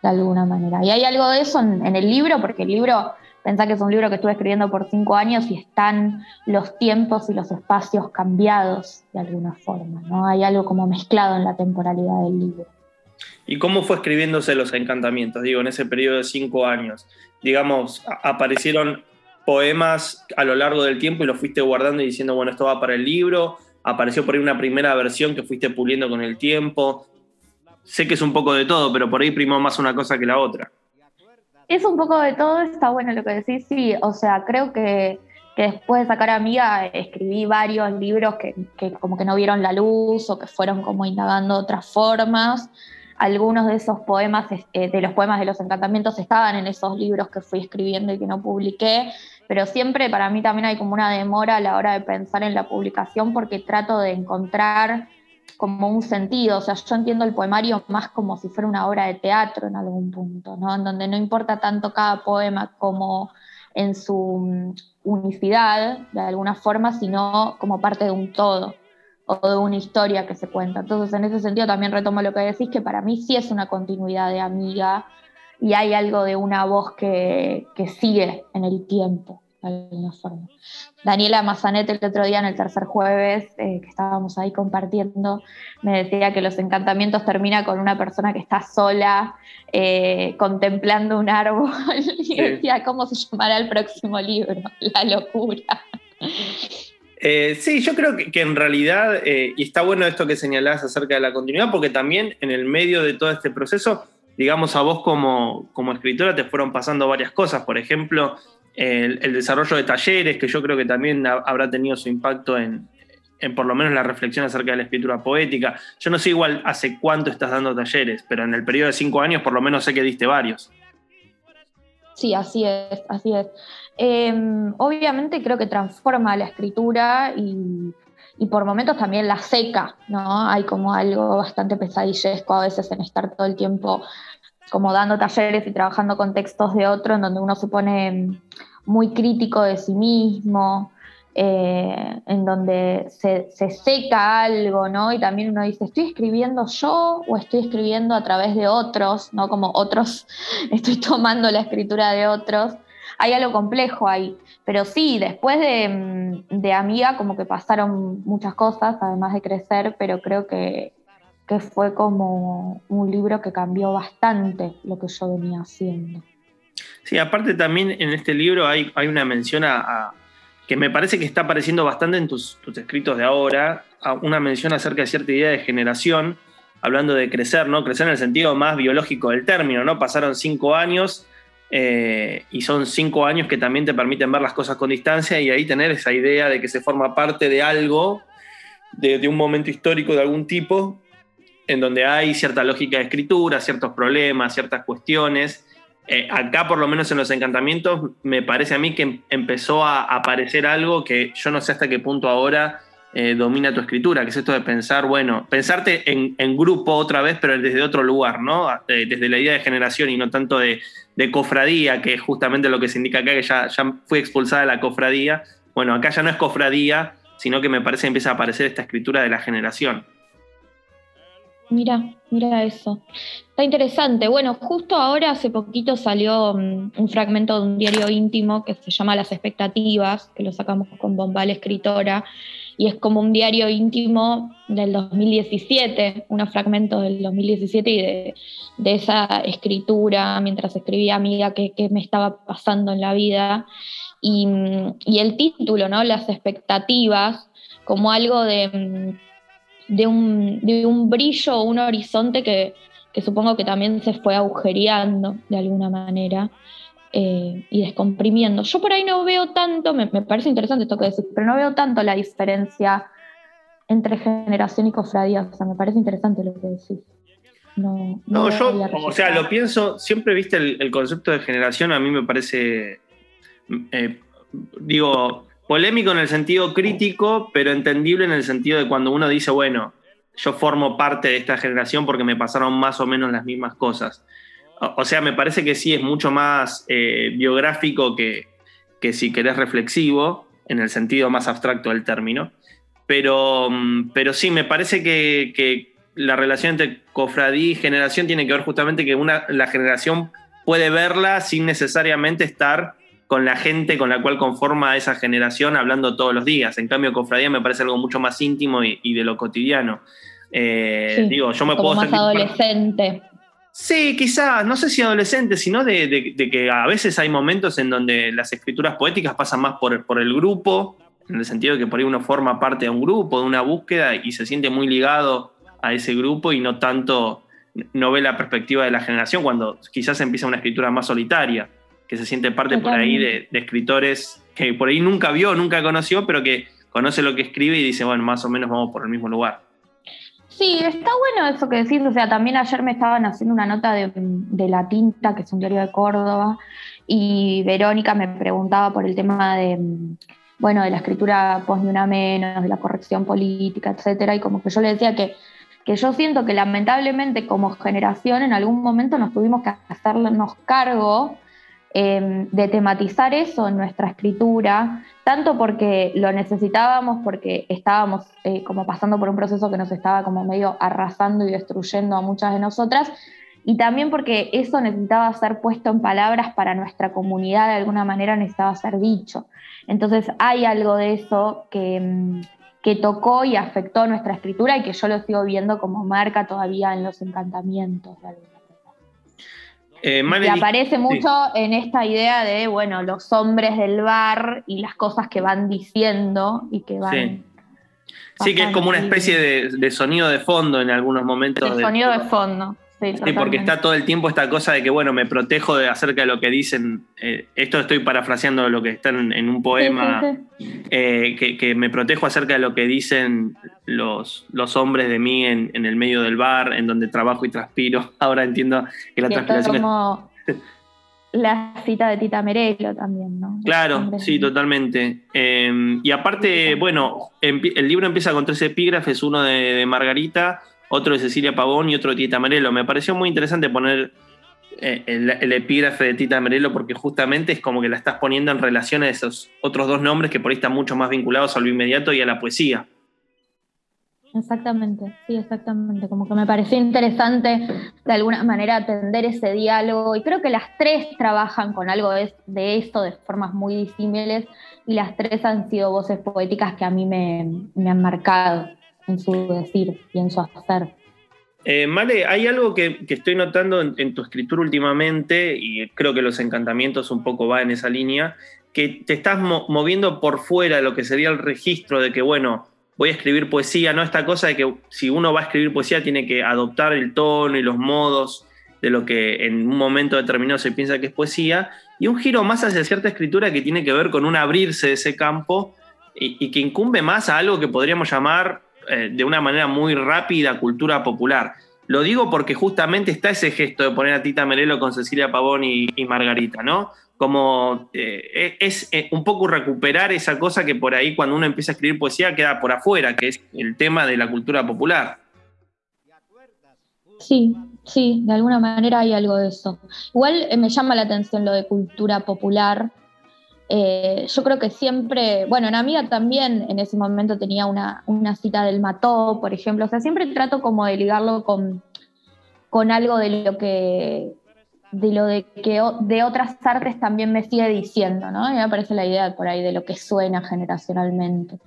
de alguna manera. Y hay algo de eso en, el libro, porque el libro, pensá que es un libro que estuve escribiendo por cinco años y están los tiempos y los espacios cambiados de alguna forma, ¿no? Hay algo como mezclado en la temporalidad del libro. ¿Y cómo fue escribiéndose los encantamientos? Digo, en ese periodo de cinco años. Digamos, aparecieron poemas a lo largo del tiempo y los fuiste guardando y diciendo, bueno, esto va para el libro. Apareció por ahí una primera versión que fuiste puliendo con el tiempo. Sé que es un poco de todo, pero por ahí primó más una cosa que la otra. Es un poco de todo, está bueno lo que decís, sí, o sea, creo que, después de sacar Amiga escribí varios libros que, que como que no vieron la luz o que fueron como indagando otras formas. Algunos de esos poemas, eh, de los poemas de los encantamientos, estaban en esos libros que fui escribiendo y que no publiqué, pero siempre para mí también hay como una demora a la hora de pensar en la publicación porque trato de encontrar como un sentido, o sea, yo entiendo el poemario más como si fuera una obra de teatro en algún punto, ¿no? En donde no importa tanto cada poema como en su mm, unicidad, de alguna forma, sino como parte de un todo o de una historia que se cuenta. Entonces, en ese sentido también retomo lo que decís, que para mí sí es una continuidad de amiga y hay algo de una voz que, que sigue en el tiempo, alguna forma. Daniela Mazanet el otro día en el tercer jueves, eh, que estábamos ahí compartiendo, me decía que los encantamientos termina con una persona que está sola, eh, contemplando un árbol, y Sí. decía, ¿cómo se llamará el próximo libro? La locura. Eh, sí, yo creo que, que en realidad, y está bueno esto que señalás acerca de la continuidad, porque también en el medio de todo este proceso, digamos, a vos como, como escritora te fueron pasando varias cosas. Por ejemplo, el, desarrollo de talleres, que yo creo que también ha- habrá tenido su impacto en, por lo menos la reflexión acerca de la escritura poética. Yo no sé igual hace cuánto estás dando talleres, pero en el periodo de cinco años por lo menos sé que diste varios. Sí, así es, así es. Eh, obviamente creo que transforma la escritura y, y por momentos también la seca, ¿no? Hay como algo bastante pesadillesco a veces en estar todo el tiempo como dando talleres y trabajando con textos de otro, en donde uno se pone mm, muy crítico de sí mismo, eh, en donde se, se seca algo, ¿no? Y también uno dice, ¿estoy escribiendo yo o estoy escribiendo a través de otros, ¿no? Como otros, estoy tomando la escritura de otros. Hay algo complejo ahí, pero sí, después de, mm, de Amiga como que pasaron muchas cosas, además de crecer, pero creo que, que fue como un libro que cambió bastante lo que yo venía haciendo. Sí, aparte también en este libro hay, hay una mención a, que me parece que está apareciendo bastante en tus, tus escritos de ahora, a una mención acerca de cierta idea de generación, hablando de crecer, ¿no? Crecer en el sentido más biológico del término, ¿no? Pasaron cinco años eh, y son cinco años que también te permiten ver las cosas con distancia y ahí tener esa idea de que se forma parte de algo, de un momento histórico de algún tipo, en donde hay cierta lógica de escritura, ciertos problemas, ciertas cuestiones. Eh, acá, por lo menos en los encantamientos, me parece a mí que em- empezó a aparecer algo que yo no sé hasta qué punto ahora eh, domina tu escritura, que es esto de pensar, bueno, pensarte en, en grupo otra vez, pero desde otro lugar, ¿no? Eh, desde la idea de generación y no tanto de, de cofradía, que es justamente lo que se indica acá, que ya, ya fui expulsada de la cofradía. Bueno, acá ya no es cofradía, sino que me parece que empieza a aparecer esta escritura de la generación. Mira, mira eso. Está interesante. Bueno, justo ahora hace poquito salió mm, un fragmento de un diario íntimo que se llama Las expectativas, que lo sacamos con Bombal Escritora, y es como un diario íntimo del 2017, unos fragmentos del 2017 y de, esa escritura mientras escribía amiga que, me estaba pasando en la vida. Y, y, el título, ¿no? Las expectativas, como algo de, de, un, de un brillo, un horizonte que, que supongo que también se fue agujereando de alguna manera. Eh, y descomprimiendo. Yo por ahí no veo tanto, me, parece interesante esto que decís, pero no veo tanto la diferencia entre generación y cofradía. O sea, me parece interesante lo que decís. No, yo, o sea, lo pienso, siempre viste el, concepto de generación, a mí me parece, eh, digo, polémico en el sentido crítico, pero entendible en el sentido de cuando uno dice, bueno, yo formo parte de esta generación porque me pasaron más o menos las mismas cosas. O sea, me parece que sí es mucho más eh, biográfico que, si querés reflexivo, en el sentido más abstracto del término. Pero, mm, pero sí, me parece que, la relación entre cofradía y generación tiene que ver justamente que una, la generación puede verla sin necesariamente estar con la gente con la cual conforma esa generación hablando todos los días. En cambio, cofradía me parece algo mucho más íntimo y, de lo cotidiano. Eh, digo, yo me puedo más adolescente. Sí, quizás, no sé si adolescente, sino de, que a veces hay momentos en donde las escrituras poéticas pasan más por, por, el grupo, en el sentido de que por ahí uno forma parte de un grupo, de una búsqueda y se siente muy ligado a ese grupo y no tanto, no ve la perspectiva de la generación cuando quizás empieza una escritura más solitaria, que se siente parte por ahí de, de escritores que por ahí nunca vio, nunca conoció, pero que conoce lo que escribe y dice, bueno, más o menos vamos por el mismo lugar. Sí, está bueno eso que decís. O sea, también ayer me estaban haciendo una nota de, La Tinta, que es un diario de Córdoba, y Verónica me preguntaba por el tema de, bueno, de la escritura post ni una menos, de la corrección política, etcétera, y como que yo le decía que, que yo siento que lamentablemente como generación en algún momento nos tuvimos que hacernos cargo Em, de tematizar eso en nuestra escritura, tanto porque lo necesitábamos, porque estábamos eh, como pasando por un proceso que nos estaba como medio arrasando y destruyendo a muchas de nosotras, y también porque eso necesitaba ser puesto en palabras para nuestra comunidad, de alguna manera necesitaba ser dicho. Entonces hay algo de eso que, em, que tocó y afectó nuestra escritura y que yo lo sigo viendo como marca todavía en los encantamientos. De eh, y aparece mucho en esta idea de, bueno, los hombres del bar y las cosas que van diciendo y que van... Sí, sí que es como una especie de, sonido de fondo en algunos momentos. De sonido de fondo. Sí, porque está todo el tiempo esta cosa de que, bueno, me protejo de acerca de lo que dicen. Eh, esto estoy parafraseando lo que está en, un poema, eh, que, me protejo acerca de lo que dicen los, los hombres de mí en, el medio del bar, en donde trabajo y transpiro. Ahora entiendo que la transpiración es como la cita de Tita Merelo también, ¿no? Claro, sí, totalmente. Em, y aparte, bueno, el libro empieza con tres epígrafes, uno de Margarita otro de Cecilia Pavón y otro de Tita Merelo. Me pareció muy interesante poner eh, el, epígrafe de Tita Merelo porque justamente es como que la estás poniendo en relación a esos otros dos nombres que por ahí están mucho más vinculados a lo inmediato y a la poesía. Exactamente, sí, exactamente. Como que me pareció interesante de alguna manera atender ese diálogo y creo que las tres trabajan con algo de, esto de formas muy disímiles y las tres han sido voces poéticas que a mí me, me han marcado en su decir y en su hacer. Eh, Male, hay algo que, estoy notando en, tu escritura últimamente, y creo que los encantamientos un poco va en esa línea, que te estás moviendo por fuera de lo que sería el registro de que, bueno, voy a escribir poesía, ¿no? Esta cosa de que si uno va a escribir poesía tiene que adoptar el tono y los modos de lo que en un momento determinado se piensa que es poesía, y un giro más hacia cierta escritura que tiene que ver con un abrirse de ese campo y que incumbe más a algo que podríamos llamar eh, de una manera muy rápida cultura popular. Lo digo porque justamente está ese gesto de poner a Tita Merelo con Cecilia Pavón y, Margarita, ¿no? Como eh, es eh, un poco recuperar esa cosa que por ahí cuando uno empieza a escribir poesía queda por afuera, que es el tema de la cultura popular. Sí, sí, de alguna manera hay algo de eso. Igual me llama la atención lo de cultura popular, Eh, yo creo que siempre, bueno, en Amiga también en ese momento tenía una, una cita del Mató, por ejemplo, o sea, siempre trato como de ligarlo con, con algo de lo que de lo de que de otras artes también me sigue diciendo, ¿no? Y me parece la idea por ahí de lo que suena generacionalmente.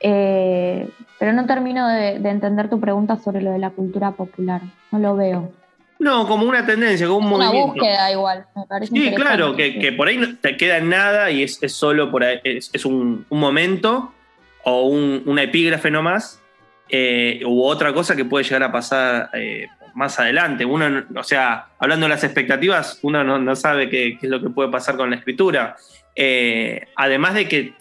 Eh, pero no termino de, de, entender tu pregunta sobre lo de la cultura popular. No lo veo. No, como una tendencia, como un una movimiento. búsqueda igual, me parece. Sí, claro, que, que, por ahí no te queda nada y es, es solo por ahí, es, es un, un, momento o un, una epígrafe nomás, eh, u otra cosa que puede llegar a pasar eh, más adelante. Uno, o sea, hablando de las expectativas, uno no, no sabe qué, qué, es lo que puede pasar con la escritura. Eh, además de que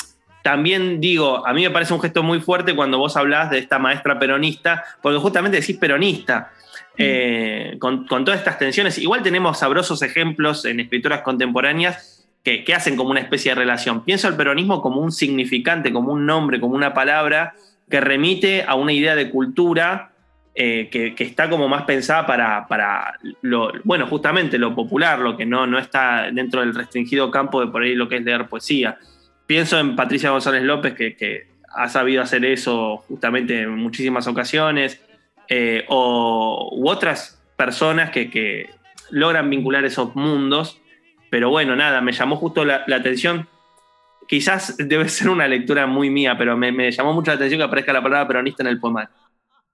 también digo, a mí me parece un gesto muy fuerte cuando vos hablás de esta maestra peronista, porque justamente decís peronista. Eh, con, todas estas tensiones. Igual tenemos sabrosos ejemplos en escrituras contemporáneas que, hacen como una especie de relación. Pienso el peronismo como un significante, como un nombre, como una palabra que remite a una idea de cultura eh, que, está como más pensada para, lo, bueno, justamente lo popular, lo que no, no está dentro del restringido campo de por ahí lo que es leer poesía. Pienso en Patricia González López, que ha sabido hacer eso justamente en muchísimas ocasiones eh, o, u otras personas que, que, logran vincular esos mundos. Pero bueno, nada, me llamó justo la, atención. Quizás debe ser una lectura muy mía, pero me, me, llamó mucho la atención que aparezca la palabra peronista en el poemario.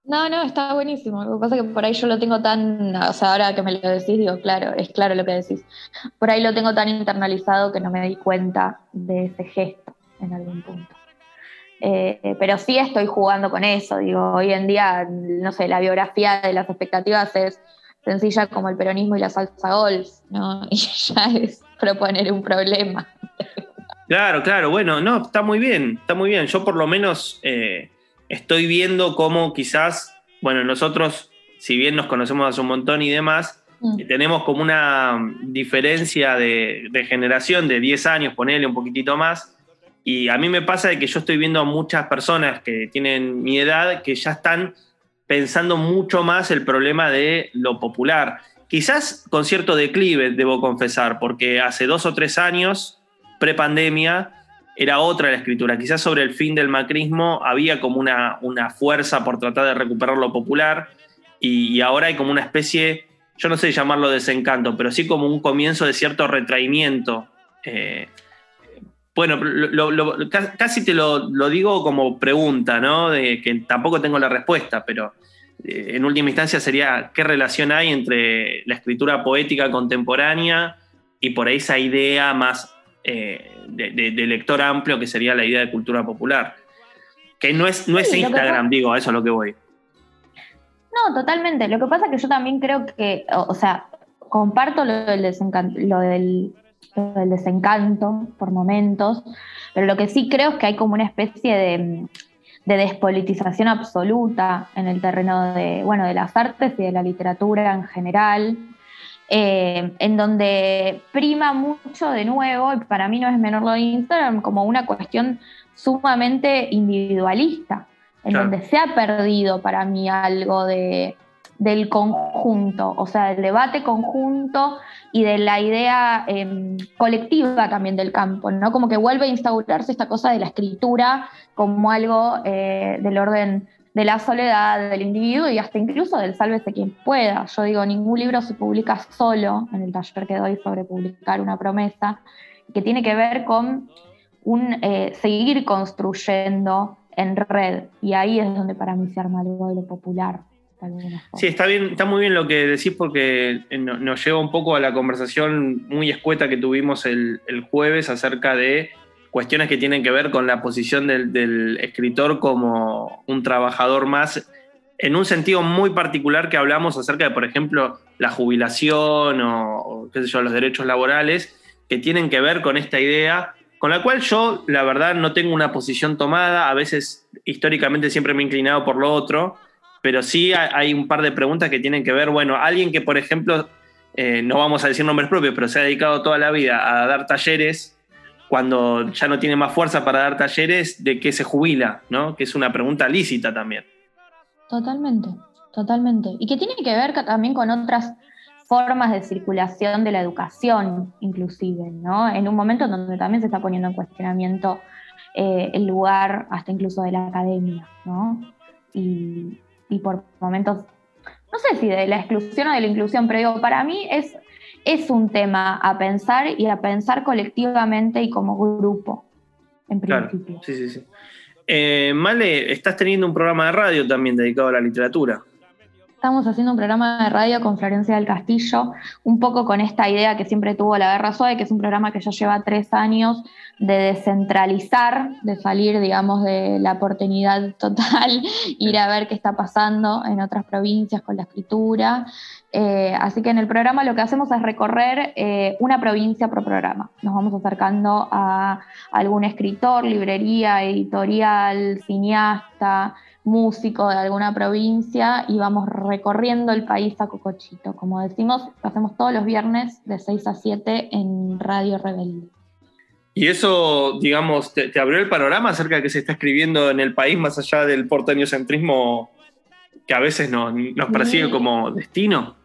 No, no, está buenísimo. Lo que pasa es que por ahí yo lo tengo tan, o sea, ahora que me lo decís, digo, claro, es claro lo que decís. Por ahí lo tengo tan internalizado que no me di cuenta de ese gesto en algún punto. Eh, pero sí estoy jugando con eso, digo, hoy en día, no sé, la biografía de las expectativas es sencilla como el peronismo y la salsa golf, ¿no? Y ya es proponer un problema. Claro, claro, bueno, no, está muy bien, está muy bien. Yo por lo menos eh, estoy viendo cómo quizás, bueno, nosotros, si bien nos conocemos hace un montón y demás, mm. tenemos como una diferencia de, de generación de 10 años, ponerle un poquitito más, y a mí me pasa de que yo estoy viendo a muchas personas que tienen mi edad que ya están pensando mucho más el problema de lo popular. Quizás con cierto declive, debo confesar, porque hace dos o tres años, prepandemia, era otra la escritura. Quizás sobre el fin del macrismo había como una, una fuerza por tratar de recuperar lo popular y, ahora hay como una especie, yo no sé llamarlo desencanto, pero sí como un comienzo de cierto retraimiento. Eh, bueno, lo, lo, casi te lo, lo, digo como pregunta, ¿no? De que tampoco tengo la respuesta, pero eh, en última instancia sería qué relación hay entre la escritura poética contemporánea y por ahí esa idea más eh, de, de, de, lector amplio que sería la idea de cultura popular. Que no es, no es Instagram, que... digo, a eso es lo que voy. No, totalmente. Lo que pasa es que yo también creo que, o, o sea, comparto lo del, desencanto, lo del el desencanto por momentos, pero lo que sí creo es que hay como una especie de, de, despolitización absoluta en el terreno de, bueno, de las artes y de la literatura en general, eh, en donde prima mucho de nuevo, y para mí no es menor lo de Instagram, como una cuestión sumamente individualista, en claro. donde se ha perdido para mí algo de, del conjunto, o sea, del debate conjunto y de la idea eh, colectiva también del campo, ¿no? Como que vuelve a instaurarse esta cosa de la escritura como algo eh, del orden de la soledad del individuo y hasta incluso del sálvese quien pueda. Yo digo, ningún libro se publica solo, en el taller que doy sobre publicar una promesa, que tiene que ver con un eh, seguir construyendo en red, y ahí es donde para mí se arma algo de lo popular. Sí, está bien, está muy bien lo que decís porque nos lleva un poco a la conversación muy escueta que tuvimos el, jueves acerca de cuestiones que tienen que ver con la posición del, escritor como un trabajador más, en un sentido muy particular que hablamos acerca de, por ejemplo, la jubilación o, qué sé los derechos laborales, que tienen que ver con esta idea, con la cual yo, la verdad, no tengo una posición tomada, a veces históricamente siempre me he inclinado por lo otro, pero sí hay un par de preguntas que tienen que ver, bueno, alguien que, por ejemplo, eh, no vamos a decir nombres propios, pero se ha dedicado toda la vida a dar talleres, cuando ya no tiene más fuerza para dar talleres, ¿de qué se jubila? ¿no? Que es una pregunta lícita también. Totalmente, totalmente. Y que tiene que ver también con otras formas de circulación de la educación, inclusive, ¿no? En un momento donde también se está poniendo en cuestionamiento eh, el lugar hasta incluso de la academia, ¿no? Y, y, por momentos, no sé si de la exclusión o de la inclusión, pero digo, para mí es, es un tema a pensar y a pensar colectivamente y como grupo, en principio. sí, sí, sí. Eh, Male, estás teniendo un programa de radio también dedicado a la literatura. Estamos haciendo un programa de radio con Florencia del Castillo, un poco con esta idea que siempre tuvo La Guerra Suave, que es un programa que ya lleva tres años de descentralizar, de salir, digamos, de la oportunidad total, ir a ver qué está pasando en otras provincias con la escritura. Eh, así que en el programa lo que hacemos es recorrer eh, una provincia por programa. Nos vamos acercando a algún escritor, librería, editorial, cineasta, músico de alguna provincia y vamos recorriendo el país a cocochito. Como decimos, lo hacemos todos los viernes de 6 a 7 en Radio Rebelde. ¿Y eso, digamos, te, abrió el panorama acerca de que se está escribiendo en el país más allá del porteño centrismo que a veces nos, nos persigue como destino?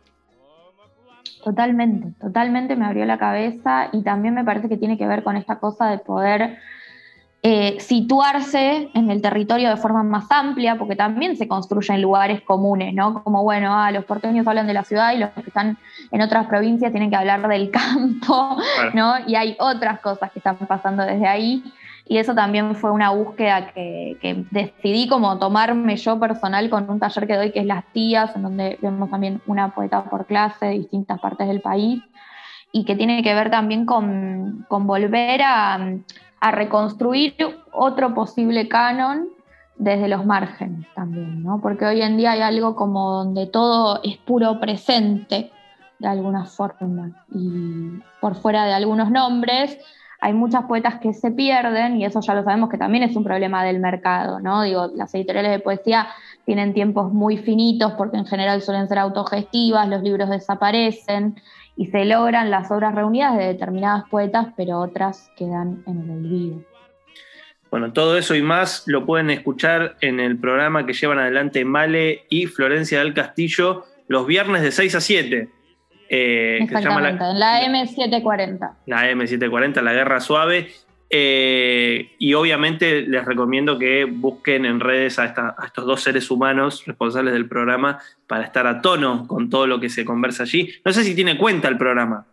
Totalmente, totalmente me abrió la cabeza y también me parece que tiene que ver con esta cosa de poder eh, situarse en el territorio de forma más amplia, porque también se construyen lugares comunes, ¿no? Como, bueno, ah, los porteños hablan de la ciudad y los que están en otras provincias tienen que hablar del campo, ¿no? Y hay otras cosas que están pasando desde ahí. Y eso también fue una búsqueda que, que, decidí como tomarme yo personal con un taller que doy que es Las Tías, en donde vemos también una poeta por clase de distintas partes del país y que tiene que ver también con, con volver a, a reconstruir otro posible canon desde los márgenes también, ¿no? Porque hoy en día hay algo como donde todo es puro presente de alguna forma y por fuera de algunos nombres hay muchas poetas que se pierden y eso ya lo sabemos que también es un problema del mercado, ¿no? Digo, las editoriales de poesía tienen tiempos muy finitos porque en general suelen ser autogestivas, los libros desaparecen y se logran las obras reunidas de determinadas poetas, pero otras quedan en el olvido. Bueno, todo eso y más lo pueden escuchar en el programa que llevan adelante Male y Florencia del Castillo los viernes de 6 a 7. Eh, Exactamente, en la M740. La M740, la Guerra Suave. Eh, y obviamente les recomiendo que busquen en redes a, estos dos seres humanos responsables del programa para estar a tono con todo lo que se conversa allí. No sé si tiene cuenta el programa.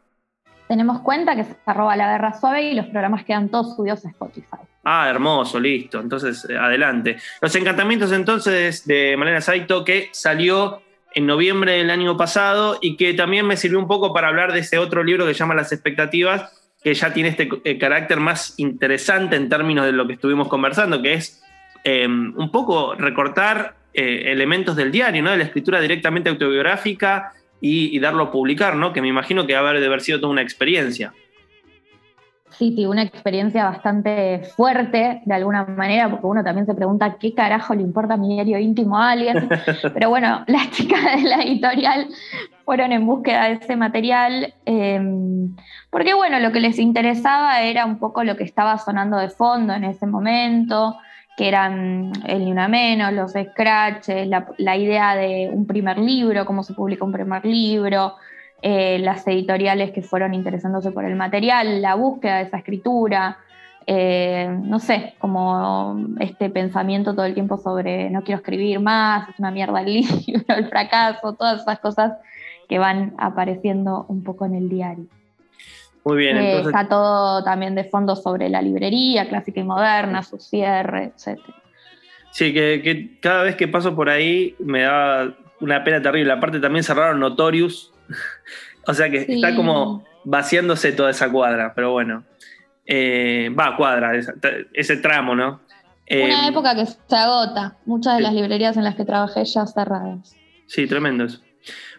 Tenemos cuenta que se arroba la guerra suave y los programas quedan todos subidos a Spotify. Ah, hermoso, listo. Entonces, eh, adelante. Los encantamientos entonces de Malena Saito que salió en noviembre del año pasado y que también me sirvió un poco para hablar de ese otro libro que se llama Las expectativas que ya tiene este eh, carácter más interesante en términos de lo que estuvimos conversando, que es eh, un poco recortar eh, elementos del diario, ¿no? de la escritura directamente autobiográfica y, darlo a publicar, ¿no? que me imagino que haber de haber sido toda una experiencia. Sí, sí, una experiencia bastante fuerte de alguna manera, porque uno también se pregunta qué carajo le importa mi diario íntimo a alguien. Pero bueno, las chicas de la editorial fueron en búsqueda de ese material, em, porque bueno, lo que les interesaba era un poco lo que estaba sonando de fondo en ese momento, que eran el Ni Una Menos, los scratches, la, idea de un primer libro, cómo se publica un primer libro, eh, las editoriales que fueron interesándose por el material, la búsqueda de esa escritura, eh, no sé, como este pensamiento todo el tiempo sobre no quiero escribir más, es una mierda el libro, el fracaso, todas esas cosas que van apareciendo un poco en el diario. Muy bien. Eh, está todo también de fondo sobre la librería clásica y moderna, su cierre, etc. Sí, que, que, cada vez que paso por ahí me da una pena terrible. Aparte también cerraron Notorious, o sea que está como vaciándose toda esa cuadra, pero bueno. Eh, va, cuadra, ese, tramo, ¿no? Una eh, época que se agota. Muchas de las librerías en las que trabajé ya cerradas. Sí, tremendo eso.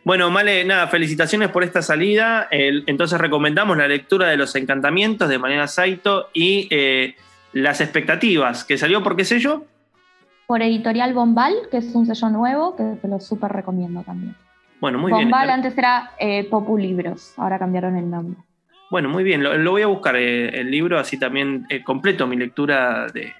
Bueno, Male, nada, felicitaciones por esta salida. entonces recomendamos la lectura de Los Encantamientos de Mariana Saito y eh, Las Expectativas, que salió por qué sello? Por Editorial Bombal, que es un sello nuevo, que te lo súper recomiendo también. Bueno, muy bien. Bombal antes era eh, Libros, ahora cambiaron el nombre. Bueno, muy bien, lo, voy a buscar eh, el libro, así también completo mi lectura de,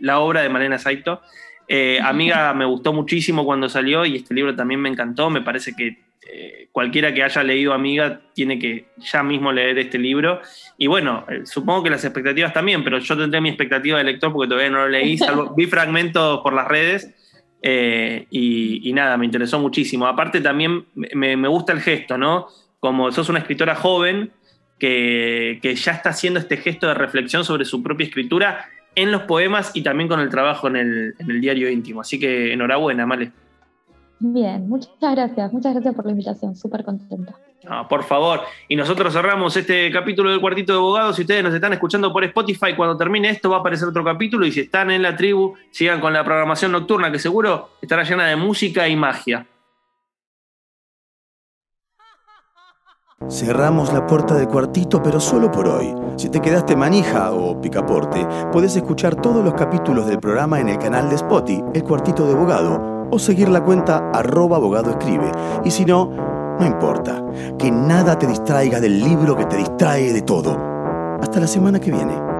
la obra de Malena Saito. Eh, amiga, me gustó muchísimo cuando salió y este libro también me encantó, me parece que eh, cualquiera que haya leído Amiga tiene que ya mismo leer este libro. Y bueno, eh, supongo que las expectativas también, pero yo tendré mi expectativa de lector porque todavía no lo leí, salvo, vi fragmentos por las redes. y, y nada, me interesó muchísimo. Aparte también me, me gusta el gesto, ¿no? Como sos una escritora joven que, que ya está haciendo este gesto de reflexión sobre su propia escritura en los poemas y también con el trabajo en el, en el diario íntimo. Así que enhorabuena, Male. Bien, muchas gracias, muchas gracias por la invitación, súper contenta. No, por favor. Y nosotros cerramos este capítulo del Cuartito de Abogados. Si ustedes nos están escuchando por Spotify, cuando termine esto va a aparecer otro capítulo. Y si están en la tribu, sigan con la programación nocturna, que seguro estará llena de música y magia. Cerramos la puerta del cuartito, pero solo por hoy. Si te quedaste manija o picaporte, puedes escuchar todos los capítulos del programa en el canal de Spotify, El Cuartito de Abogado, o seguir la cuenta arroba. Y si no, no importa. Que nada te distraiga del libro que te distrae de todo. Hasta la semana que viene.